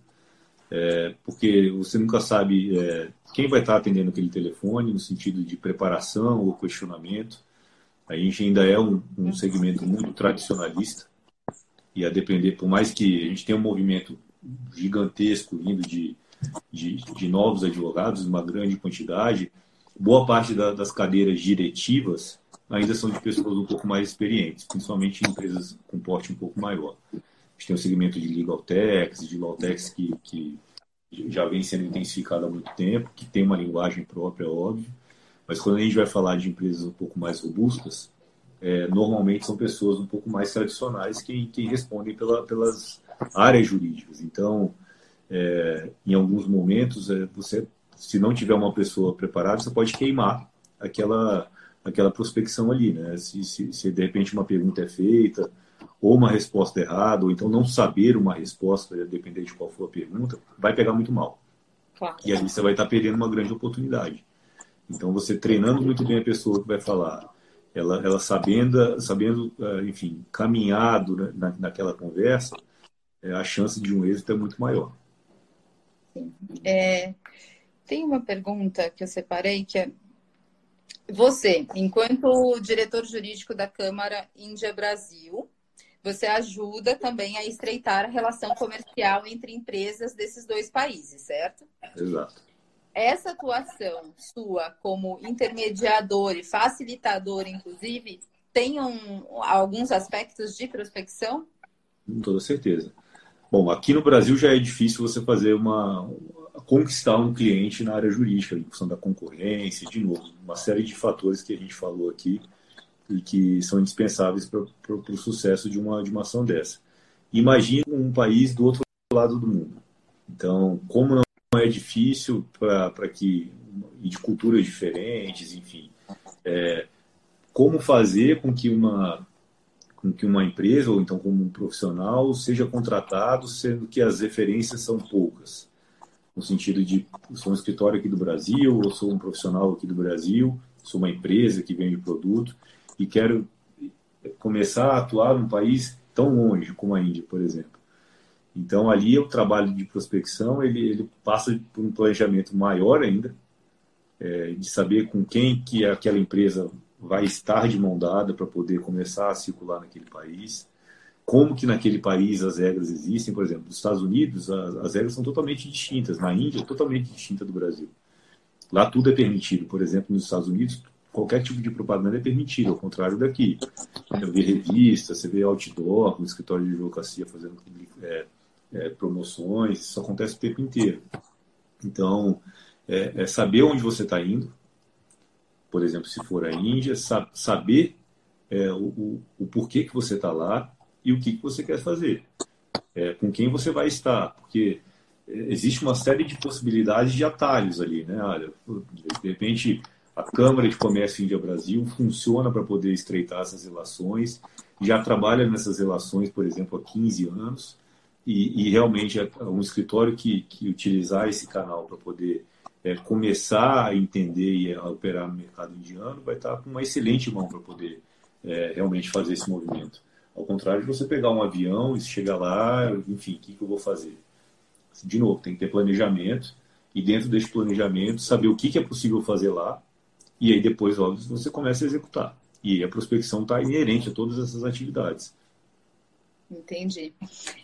É, porque você nunca sabe é, quem vai estar atendendo aquele telefone, no sentido de preparação ou questionamento. A gente ainda é um, um segmento muito tradicionalista, e a depender, por mais que a gente tenha um movimento gigantesco vindo de, de, de novos advogados, uma grande quantidade, boa parte da, das cadeiras diretivas ainda são de pessoas um pouco mais experientes, principalmente em empresas com porte um pouco maior. A gente tem o segmento de legal techs, de law techs que, que já vem sendo intensificado há muito tempo, que tem uma linguagem própria, óbvio, mas quando a gente vai falar de empresas um pouco mais robustas, é, normalmente são pessoas um pouco mais tradicionais que, que respondem pela, pelas áreas jurídicas. Então, é, em alguns momentos, é, você, se não tiver uma pessoa preparada, você pode queimar aquela, aquela prospecção ali, né? Se, se, se de repente uma pergunta é feita, ou uma resposta errada, ou então não saber uma resposta, depender de qual for a pergunta, vai pegar muito mal. Claro. E aí você vai estar perdendo uma grande oportunidade. Então, você treinando muito bem a pessoa que vai falar, ela, ela sabendo, sabendo, eh, enfim, caminhado na, naquela conversa, eh, a chance de um êxito é muito maior. Sim. É, tem uma pergunta que eu separei que é você, enquanto diretor jurídico da Câmara Índia Brasil, você ajuda também a estreitar a relação comercial entre empresas desses dois países, certo? Exato. Essa atuação sua como intermediador e facilitador, inclusive, tem um, alguns aspectos de prospecção? Com toda certeza. Bom, aqui no Brasil já é difícil você fazer uma conquistar um cliente na área jurídica, em função da concorrência, de novo, uma série de fatores que a gente falou aqui e que são indispensáveis para o sucesso de uma, de uma ação dessa. Imagine um país do outro lado do mundo. Então, como não é difícil para que e de culturas diferentes, enfim, é, como fazer com que uma com que uma empresa ou então como um profissional seja contratado, sendo que as referências são poucas, no sentido de sou um escritório aqui do Brasil, ou sou um profissional aqui do Brasil, sou uma empresa que vende produto e quero começar a atuar num país tão longe como a Índia, por exemplo. Então ali o trabalho de prospecção ele, ele passa por um planejamento maior ainda, é, de saber com quem que aquela empresa vai estar de mão dada para poder começar a circular naquele país, como que naquele país as regras existem, por exemplo, nos Estados Unidos as, as regras são totalmente distintas, na Índia totalmente distinta do Brasil. Lá tudo é permitido, por exemplo, nos Estados Unidos qualquer tipo de propaganda é permitido, ao contrário daqui. Você vê revista, você vê outdoor, no escritório de advocacia fazendo é, é, promoções, isso acontece o tempo inteiro. Então, é, é saber onde você está indo, por exemplo, se for a Índia, saber é, o, o, o, porquê que você está lá e o que, que você quer fazer, é, com quem você vai estar, porque é, existe uma série de possibilidades de atalhos ali, né? Olha, de repente a Câmara de Comércio Índia-Brasil funciona para poder estreitar essas relações, já trabalha nessas relações, por exemplo, há 15 anos, e, e realmente é um escritório que, que utilizar esse canal para poder é, começar a entender e a operar no mercado indiano, vai estar com uma excelente mão para poder é, realmente fazer esse movimento. Ao contrário de você pegar um avião e chegar lá, enfim, o que, que eu vou fazer? De novo, tem que ter planejamento e dentro desse planejamento saber o que, que é possível fazer lá e aí depois, óbvio, você começa a executar. E a prospecção está inerente a todas essas atividades. Entendi.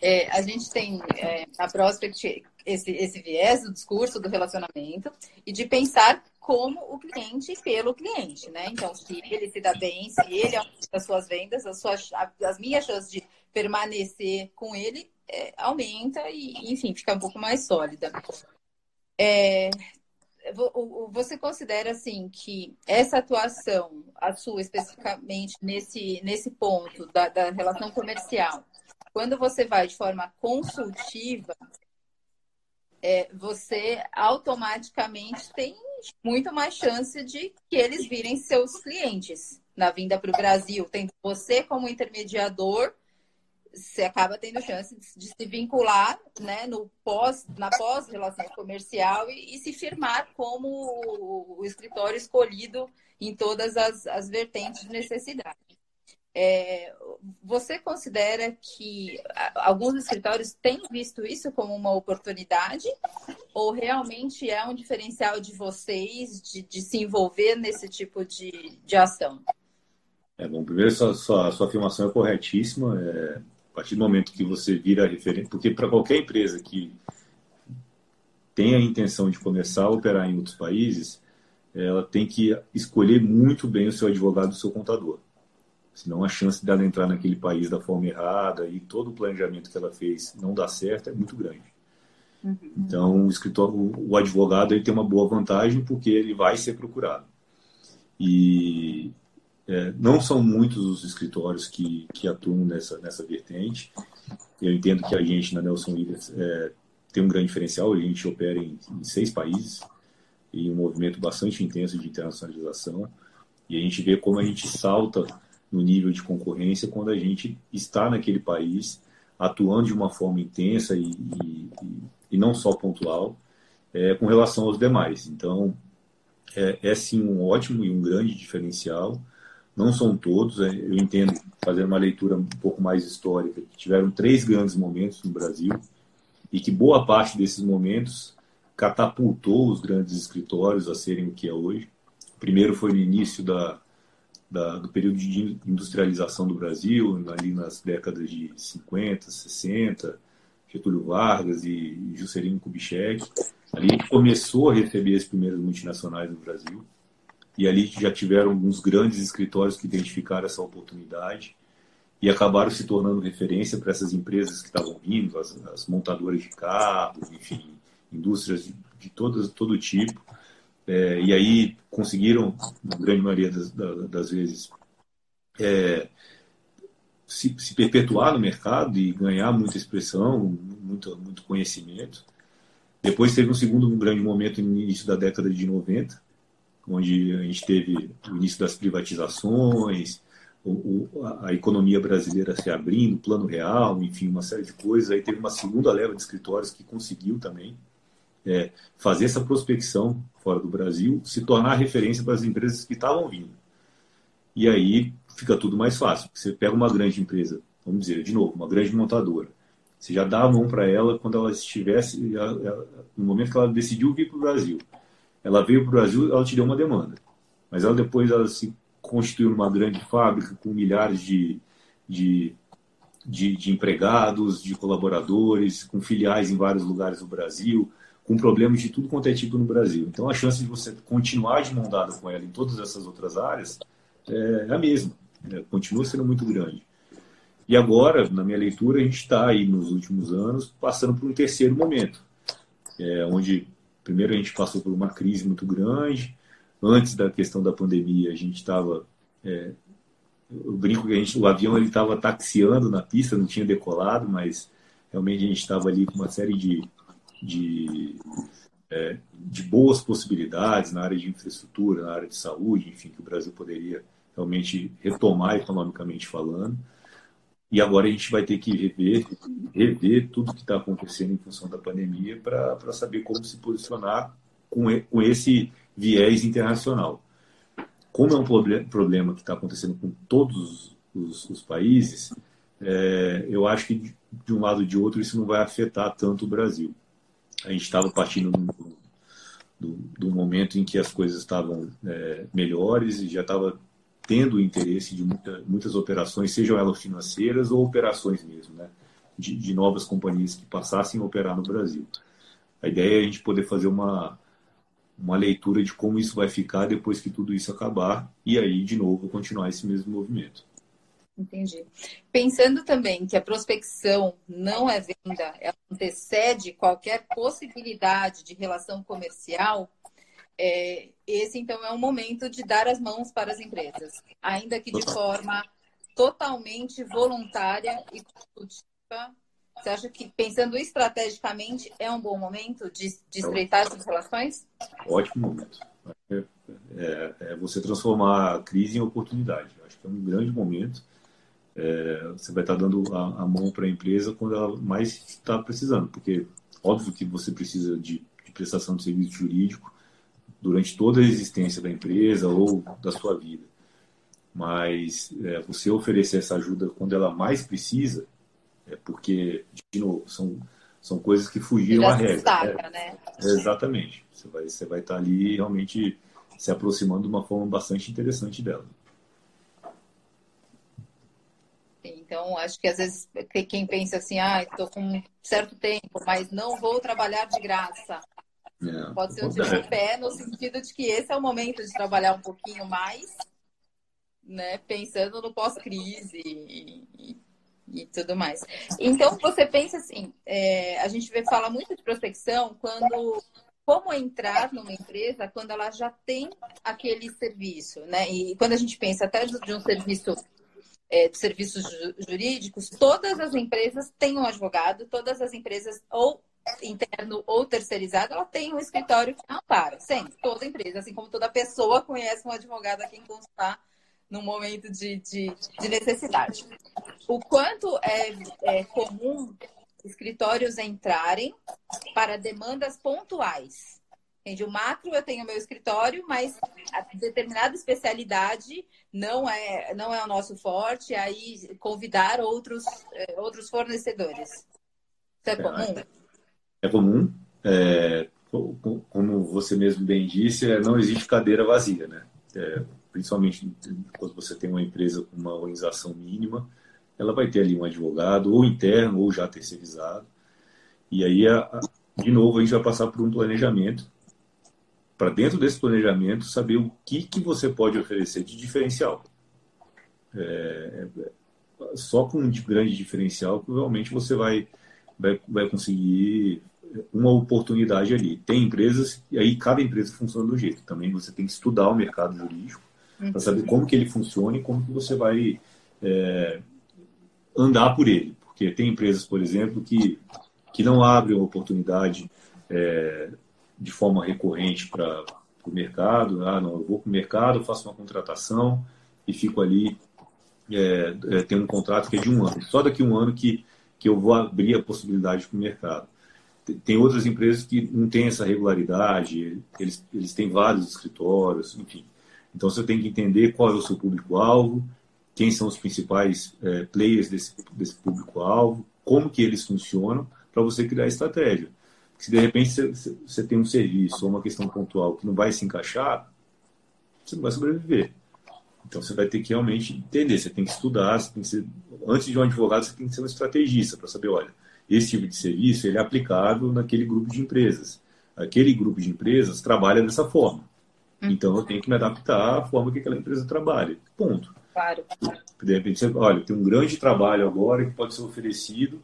É, a gente tem é, a prospect esse, esse viés do discurso do relacionamento e de pensar como o cliente pelo cliente, né? Então, se ele se dá bem, se ele aumenta as suas vendas, as, suas, as minhas chances de permanecer com ele é, aumenta e, enfim, fica um pouco mais sólida. É, você considera assim que essa atuação, a sua especificamente nesse, nesse ponto da, da relação comercial, quando você vai de forma consultiva, é, você automaticamente tem muito mais chance de que eles virem seus clientes na vinda para o Brasil. Tendo você como intermediador, você acaba tendo chance de se vincular né, no pós, na pós-relação comercial e, e, se firmar como o, escritório escolhido em todas as, as vertentes de necessidade. É, você considera que alguns escritórios têm visto isso como uma oportunidade ou realmente é um diferencial de vocês de, de se envolver nesse tipo de, de ação? É, bom, primeiro, sua, sua, sua afirmação é corretíssima. É, a partir do momento que você vira referente, porque para qualquer empresa que tem a intenção de começar a operar em outros países, ela tem que escolher muito bem o seu advogado e o seu contador. Senão a chance dela entrar naquele país da forma errada e todo o planejamento que ela fez não dar certo é muito grande. Uhum. Então o escritor, o, o advogado ele tem uma boa vantagem porque ele vai ser procurado. E é, não são muitos os escritórios que, que atuam nessa, nessa vertente. Eu entendo que a gente na Nelson Williams é, tem um grande diferencial. A gente opera em, em seis países e um movimento bastante intenso de internacionalização. E a gente vê como a gente salta no nível de concorrência quando a gente está naquele país atuando de uma forma intensa e, e, e não só pontual é, com relação aos demais. Então, é, é, sim um ótimo e um grande diferencial. Não são todos, é, eu entendo, fazendo uma leitura um pouco mais histórica, que tiveram três grandes momentos no Brasil e que boa parte desses momentos catapultou os grandes escritórios a serem o que é hoje. O primeiro foi no início da, da, do período de industrialização do Brasil, ali nas décadas de 50, 60, Getúlio Vargas e Juscelino Kubitschek. Ali começou a receber as primeiras multinacionais no Brasil. E ali já tiveram alguns grandes escritórios que identificaram essa oportunidade e acabaram se tornando referência para essas empresas que estavam vindo, as, as montadoras de carros, enfim, indústrias de, de todo, todo tipo. É, e aí conseguiram, na grande maioria das, das vezes, é, se, se, perpetuar no mercado e ganhar muita expressão, muito, muito conhecimento. Depois teve um segundo grande momento no início da década de 90, onde a gente teve o início das privatizações, o, a economia brasileira se abrindo, plano real, enfim, uma série de coisas. Aí teve uma segunda leva de escritórios que conseguiu também é, fazer essa prospecção fora do Brasil, se tornar referência para as empresas que estavam vindo. E aí fica tudo mais fácil. Você pega uma grande empresa, vamos dizer, de novo, uma grande montadora. Você já dá a mão para ela quando ela estivesse, no momento que ela decidiu vir para o Brasil. Ela veio para o Brasil, ela te deu uma demanda. Mas ela depois ela se constituiu numa grande fábrica com milhares de, de, de, de empregados, de colaboradores, com filiais em vários lugares do Brasil, com problemas de tudo quanto é tipo no Brasil. Então a chance de você continuar de mão dada com ela em todas essas outras áreas é a mesma, né? continua sendo muito grande. E agora, na minha leitura, a gente está aí nos últimos anos passando por um terceiro momento, é, onde primeiro a gente passou por uma crise muito grande, antes da questão da pandemia, a gente estava. É, eu brinco que a gente, o avião estava taxiando na pista, não tinha decolado, mas realmente a gente estava ali com uma série de, de, é, de boas possibilidades na área de infraestrutura, na área de saúde, enfim, que o Brasil poderia realmente retomar economicamente falando. E agora a gente vai ter que rever, rever tudo que está acontecendo em função da pandemia para saber como se posicionar com, com esse viés internacional. Como é um problema que está acontecendo com todos os, os países, é, eu acho que de um lado ou de outro isso não vai afetar tanto o Brasil. A gente estava partindo do, do, do, momento em que as coisas estavam é, melhores e já estava tendo interesse de muita, muitas operações, sejam elas financeiras ou operações mesmo, né? de, de novas companhias que passassem a operar no Brasil. A ideia é a gente poder fazer uma, uma leitura de como isso vai ficar depois que tudo isso acabar e aí, de novo, continuar esse mesmo movimento. Entendi. Pensando também que a prospecção não é venda, ela antecede qualquer possibilidade de relação comercial, é, esse então é um momento de dar as mãos para as empresas, ainda que de forma totalmente voluntária e consultiva você acha que, pensando estrategicamente, é um bom momento de, de estreitar essas relações? Ótimo momento. É, é, é, você transformar a crise em oportunidade. Acho que é um grande momento. É, você vai estar dando a, a mão para a empresa quando ela mais está precisando, porque óbvio que você precisa de, de prestação de serviço jurídico durante toda a existência da empresa ou da sua vida. Mas é, você oferecer essa ajuda quando ela mais precisa, é porque, de novo, são, são coisas que fugiram à regra. Destaca, né? né? exatamente. Você vai, você vai estar ali realmente se aproximando de uma forma bastante interessante dela. Então, acho que às vezes quem pensa assim, ah, estou com um certo tempo, mas não vou trabalhar de graça. É, Pode ser um tiro de pé no sentido de que esse é o momento de trabalhar um pouquinho mais, né? Pensando no pós-crise e, e, e tudo mais. Então, você pensa assim, é, a gente vê, fala muito de prospecção quando como entrar numa empresa quando ela já tem aquele serviço, né? E quando a gente pensa até de um serviço é, de serviços jurídicos, todas as empresas têm um advogado, todas as empresas ou interno ou terceirizado, ela tem um escritório que ampara, sempre, toda empresa, assim como toda pessoa conhece um advogado a quem consultar no momento de, de, de necessidade. O quanto é, é comum escritórios entrarem para demandas pontuais. Entende? O macro eu tenho meu escritório, mas a determinada especialidade não é não é o nosso forte, aí convidar outros é, outros fornecedores. Isso é comum? É comum. É, como você mesmo bem disse, é, não existe cadeira vazia, né? É, principalmente quando você tem uma empresa com uma organização mínima, ela vai ter ali um advogado, ou interno, ou já terceirizado. E aí, de novo, a gente vai passar por um planejamento, para dentro desse planejamento, saber o que, que você pode oferecer de diferencial. É, é só com um grande diferencial, provavelmente você vai, vai, vai conseguir uma oportunidade ali. Tem empresas, e aí cada empresa funciona do jeito. Também você tem que estudar o mercado jurídico uhum. para saber como que ele funciona e como que você vai é, andar por ele. Porque tem empresas, por exemplo, que, que não abrem oportunidade é, de forma recorrente para o mercado. Ah, não, eu vou para o mercado, faço uma contratação e fico ali, é, é, tem um contrato que é de um ano. Só daqui a um ano que, que eu vou abrir a possibilidade para o mercado. Tem outras empresas que não têm essa regularidade, eles, eles têm vários escritórios, enfim. Então você tem que entender qual é o seu público-alvo, quem são os principais é, players desse, desse público-alvo, como que eles funcionam, para você criar estratégia. Se de repente você, você tem um serviço ou uma questão pontual que não vai se encaixar, você não vai sobreviver. Então você vai ter que realmente entender, você tem que estudar, tem que ser, antes de um advogado, você tem que ser um estrategista para saber, olha, esse tipo de serviço ele é aplicado naquele grupo de empresas. Aquele grupo de empresas trabalha dessa forma. Hum. Então eu tenho que me adaptar à forma que aquela empresa trabalha. Ponto. Claro. De repente, você, olha, tem um grande trabalho agora que pode ser oferecido,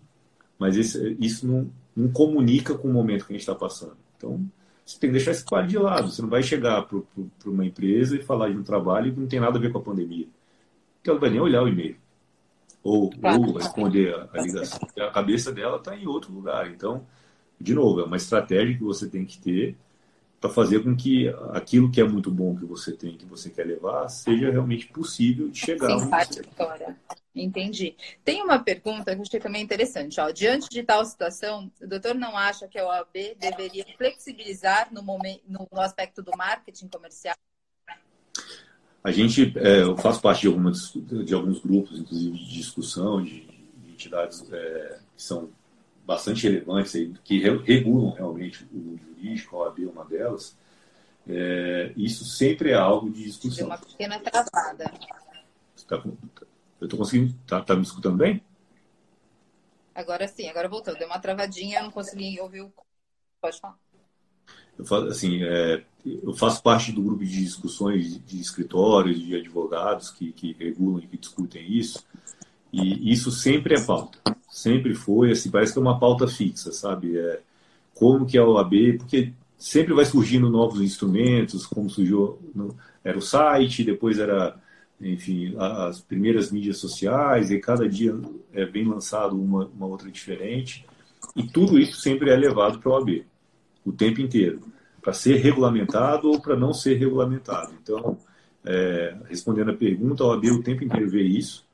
mas esse, isso não, não comunica com o momento que a gente está passando. Então, você tem que deixar esse trabalho de lado. Você não vai chegar para uma empresa e falar de um trabalho que não tem nada a ver com a pandemia. Porque ela vai nem olhar o e-mail. Ou, claro. ou responder a, a ligação. Porque a cabeça dela está em outro lugar. Então, de novo, é uma estratégia que você tem que ter para fazer com que aquilo que é muito bom que você tem, que você quer levar, seja realmente possível de chegar. Sim, Entendi. Tem uma pergunta que eu achei também interessante. Ó. Diante de tal situação, o doutor não acha que a OAB deveria flexibilizar no, momento, no aspecto do marketing comercial? A gente, é, eu faço parte de, algumas, de alguns grupos, inclusive de discussão, de, de entidades é, que são bastante relevantes, aí, que regulam realmente o mundo jurídico, a OAB é uma delas. É, isso sempre é algo de discussão. Tem uma pequena travada. Tá eu estou conseguindo. Tá, tá me escutando bem? Agora sim, agora voltou. Deu uma travadinha, eu não consegui ouvir o. Pode falar. Eu faço, assim, é, eu faço parte do grupo de discussões de escritórios, de advogados que, que regulam e que discutem isso. E isso sempre é pauta. Sempre foi, assim, parece que é uma pauta fixa, sabe? É, como que é a OAB, porque sempre vai surgindo novos instrumentos, como surgiu, era o site, depois era enfim, as primeiras mídias sociais, e cada dia é bem lançado uma, uma outra diferente. E tudo isso sempre é levado para o OAB, o tempo inteiro, para ser regulamentado ou para não ser regulamentado. Então, é, respondendo a pergunta, a OAB o tempo inteiro vê isso.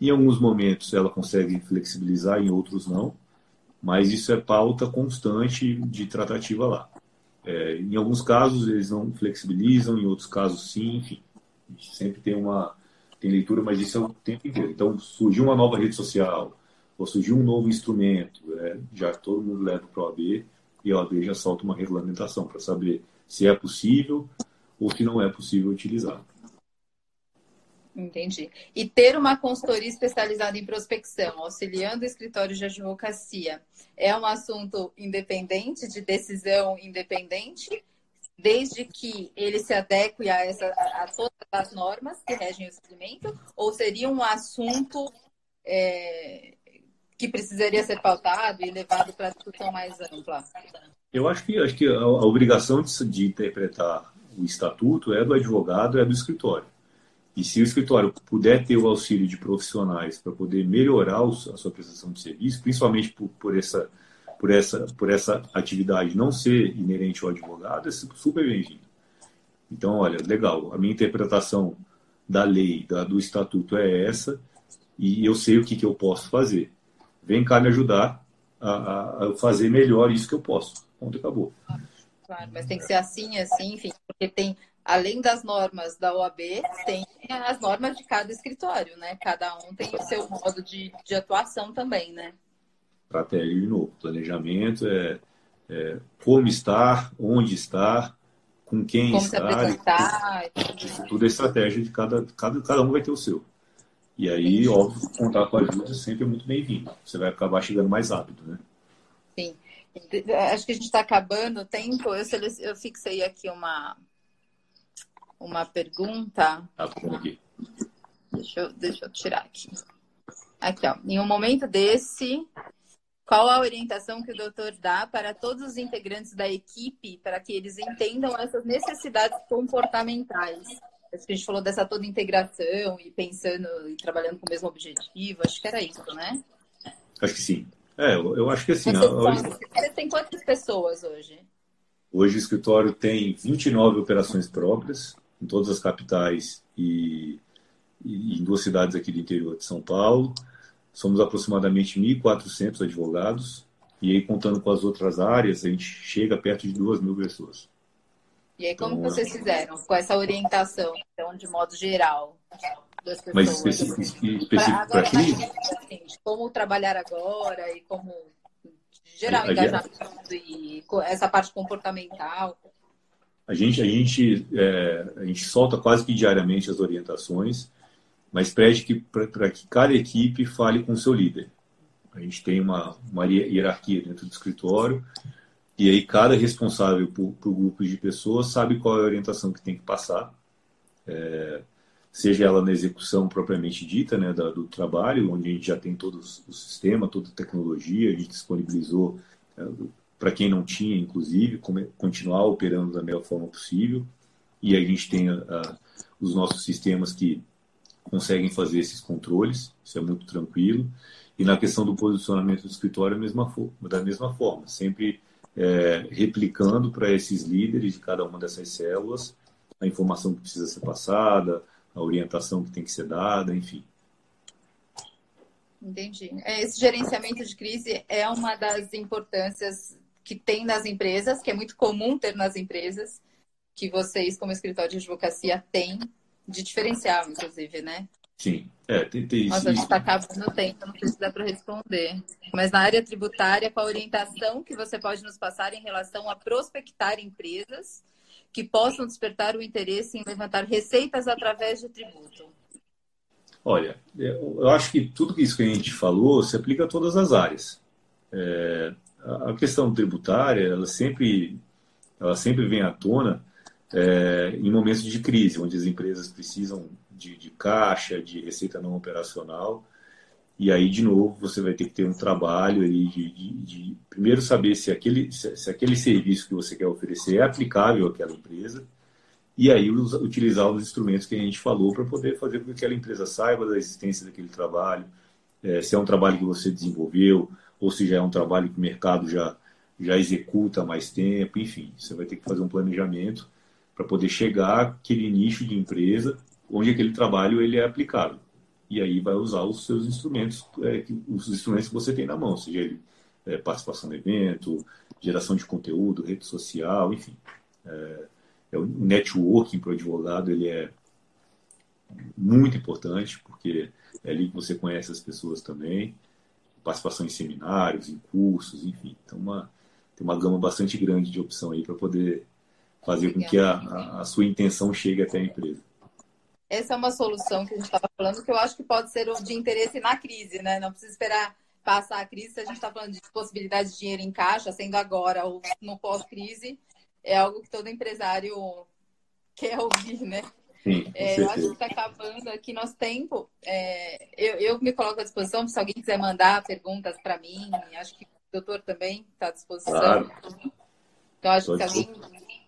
Em alguns momentos ela consegue flexibilizar, em outros não, mas isso é pauta constante de tratativa lá. É, em alguns casos eles não flexibilizam, em outros casos sim, enfim. A gente sempre tem uma tem leitura, mas isso é o tempo inteiro. Então, surgiu uma nova rede social, ou surgiu um novo instrumento, é, já todo mundo leva para o OAB e a OAB já solta uma regulamentação para saber se é possível ou se não é possível utilizar. Entendi. E ter uma consultoria especializada em prospecção, auxiliando escritórios de advocacia, é um assunto independente, de decisão independente? desde que ele se adeque a, essa, a, todas as normas que regem o segmento, ou seria um assunto é, que precisaria ser pautado e levado para discussão mais ampla? Eu acho que, acho que a, a obrigação de, de, interpretar o estatuto é do advogado, é do escritório. E se o escritório puder ter o auxílio de profissionais para poder melhorar a sua prestação de serviço, principalmente por, por essa por essa, por essa atividade não ser inerente ao advogado, é super bem-vindo. Então, olha, legal, a minha interpretação da lei, da, do estatuto é essa, e eu sei o que, que eu posso fazer. Vem cá me ajudar a, a fazer melhor isso que eu posso. Ponto, acabou. Claro, mas tem que ser assim, assim, enfim, porque tem, além das normas da OAB, tem as normas de cada escritório, né? Cada um tem o seu modo de, de atuação também, né? estratégia de novo. Planejamento é, é, como estar, onde estar, com quem como estar. Isso tudo é estratégia de cada, cada, cada um vai ter o seu. E aí, Entendi. óbvio, contar com a ajuda sempre é muito bem-vindo. Você vai acabar chegando mais rápido, né? Sim. Acho que a gente está acabando o tempo. Eu, eu fixei aqui uma, uma pergunta. Tá bom aqui. Deixa eu, deixa eu tirar aqui. Aqui, ó. Em um momento desse, qual a orientação que o doutor dá para todos os integrantes da equipe para que eles entendam essas necessidades comportamentais Acho que a gente falou dessa toda integração e pensando e trabalhando com o mesmo objetivo. Acho que era isso, né? Acho que sim. É, eu, eu acho que assim. Você, hoje... você tem quantas pessoas hoje? Hoje o escritório tem 29 operações próprias em todas as capitais e, e em duas cidades aqui do interior de São Paulo. Somos aproximadamente 1.400 advogados e aí contando com as outras áreas a gente chega perto de 2 mil pessoas. E aí como então, vocês fizeram com essa orientação, então de modo geral? Mas específico, específico para crise? Assim, como trabalhar agora e como geral engajamento e essa parte comportamental. A gente, a gente, é, a gente solta quase que diariamente as orientações, mas pede para que cada equipe fale com o seu líder. A gente tem uma, uma hierarquia dentro do escritório e aí cada responsável por, por grupos de pessoas sabe qual é a orientação que tem que passar. É, seja ela na execução propriamente dita né, do trabalho, onde a gente já tem todo o sistema, toda a tecnologia, a gente disponibilizou é, para quem não tinha, inclusive, continuar operando da melhor forma possível. E a gente tem a, a, os nossos sistemas que conseguem fazer esses controles, isso é muito tranquilo. E na questão do posicionamento do escritório, mesma, da mesma forma, sempre é, replicando para esses líderes de cada uma dessas células a informação que precisa ser passada, a orientação que tem que ser dada, enfim. Entendi. É, esse gerenciamento de crise é uma das importâncias que tem nas empresas, que é muito comum ter nas empresas, que vocês, como escritório de advocacia, têm de diferencial, inclusive, né? Sim, é, isso. Nossa, a gente está acabando o tempo, não sei se dá para responder. Mas na área tributária, qual a orientação que você pode nos passar em relação a prospectar empresas que possam despertar o interesse em levantar receitas através de tributo? Olha, eu acho que tudo isso que a gente falou se aplica a todas as áreas. É, a questão tributária, ela sempre, ela sempre vem à tona é, em momentos de crise, onde as empresas precisam de, de caixa, de receita não operacional. E aí, de novo, você vai ter que ter um trabalho aí de, de, de primeiro saber se aquele, se, se, aquele serviço que você quer oferecer é aplicável àquela empresa, e aí utilizar os instrumentos que a gente falou para poder fazer com que aquela empresa saiba da existência daquele trabalho, é, se é um trabalho que você desenvolveu, ou se já é um trabalho que o mercado já, já executa há mais tempo, enfim, você vai ter que fazer um planejamento para poder chegar àquele nicho de empresa onde aquele trabalho ele é aplicável e aí vai usar os seus instrumentos, é, os instrumentos que você tem na mão, seja ele é, participação no evento, geração de conteúdo, rede social, enfim. É, é o networking para o advogado ele é muito importante, porque é ali que você conhece as pessoas também, participação em seminários, em cursos, enfim. Então, uma, tem uma gama bastante grande de opção aí para poder fazer com que a, a, a sua intenção chegue até a empresa essa é uma solução que a gente estava falando que eu acho que pode ser de interesse na crise, né? Não precisa esperar passar a crise. Se a gente está falando de possibilidade de dinheiro em caixa, sendo agora ou no pós-crise, é algo que todo empresário quer ouvir, né? Sim, é, eu acho que está acabando aqui nosso tempo. É, eu, eu, me coloco à disposição se alguém quiser mandar perguntas para mim. Acho que o doutor também está à disposição. Claro. Então, acho que se alguém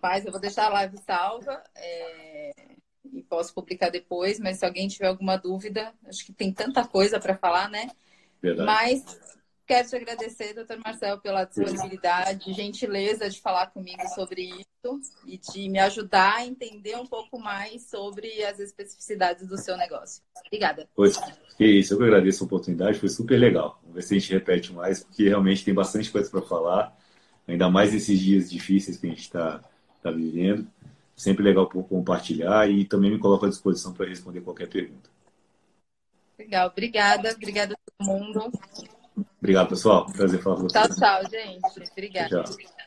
faz, eu vou deixar a live salva. É e posso publicar depois, mas se alguém tiver alguma dúvida, acho que tem tanta coisa para falar, né? Verdade. Mas quero te agradecer, doutor Marcel, pela disponibilidade, gentileza de falar comigo sobre isso e de me ajudar a entender um pouco mais sobre as especificidades do seu negócio. Obrigada. Pois, que isso, eu que agradeço a oportunidade, foi super legal. Vamos ver se a gente repete mais, porque realmente tem bastante coisa para falar, ainda mais nesses dias difíceis que a gente está tá vivendo sempre legal por compartilhar e também me coloco à disposição para responder qualquer pergunta. Legal, obrigada, obrigada a todo mundo. Obrigado, pessoal. Prazer falar com vocês. Tchau, tchau, gente. Obrigada. Tchau.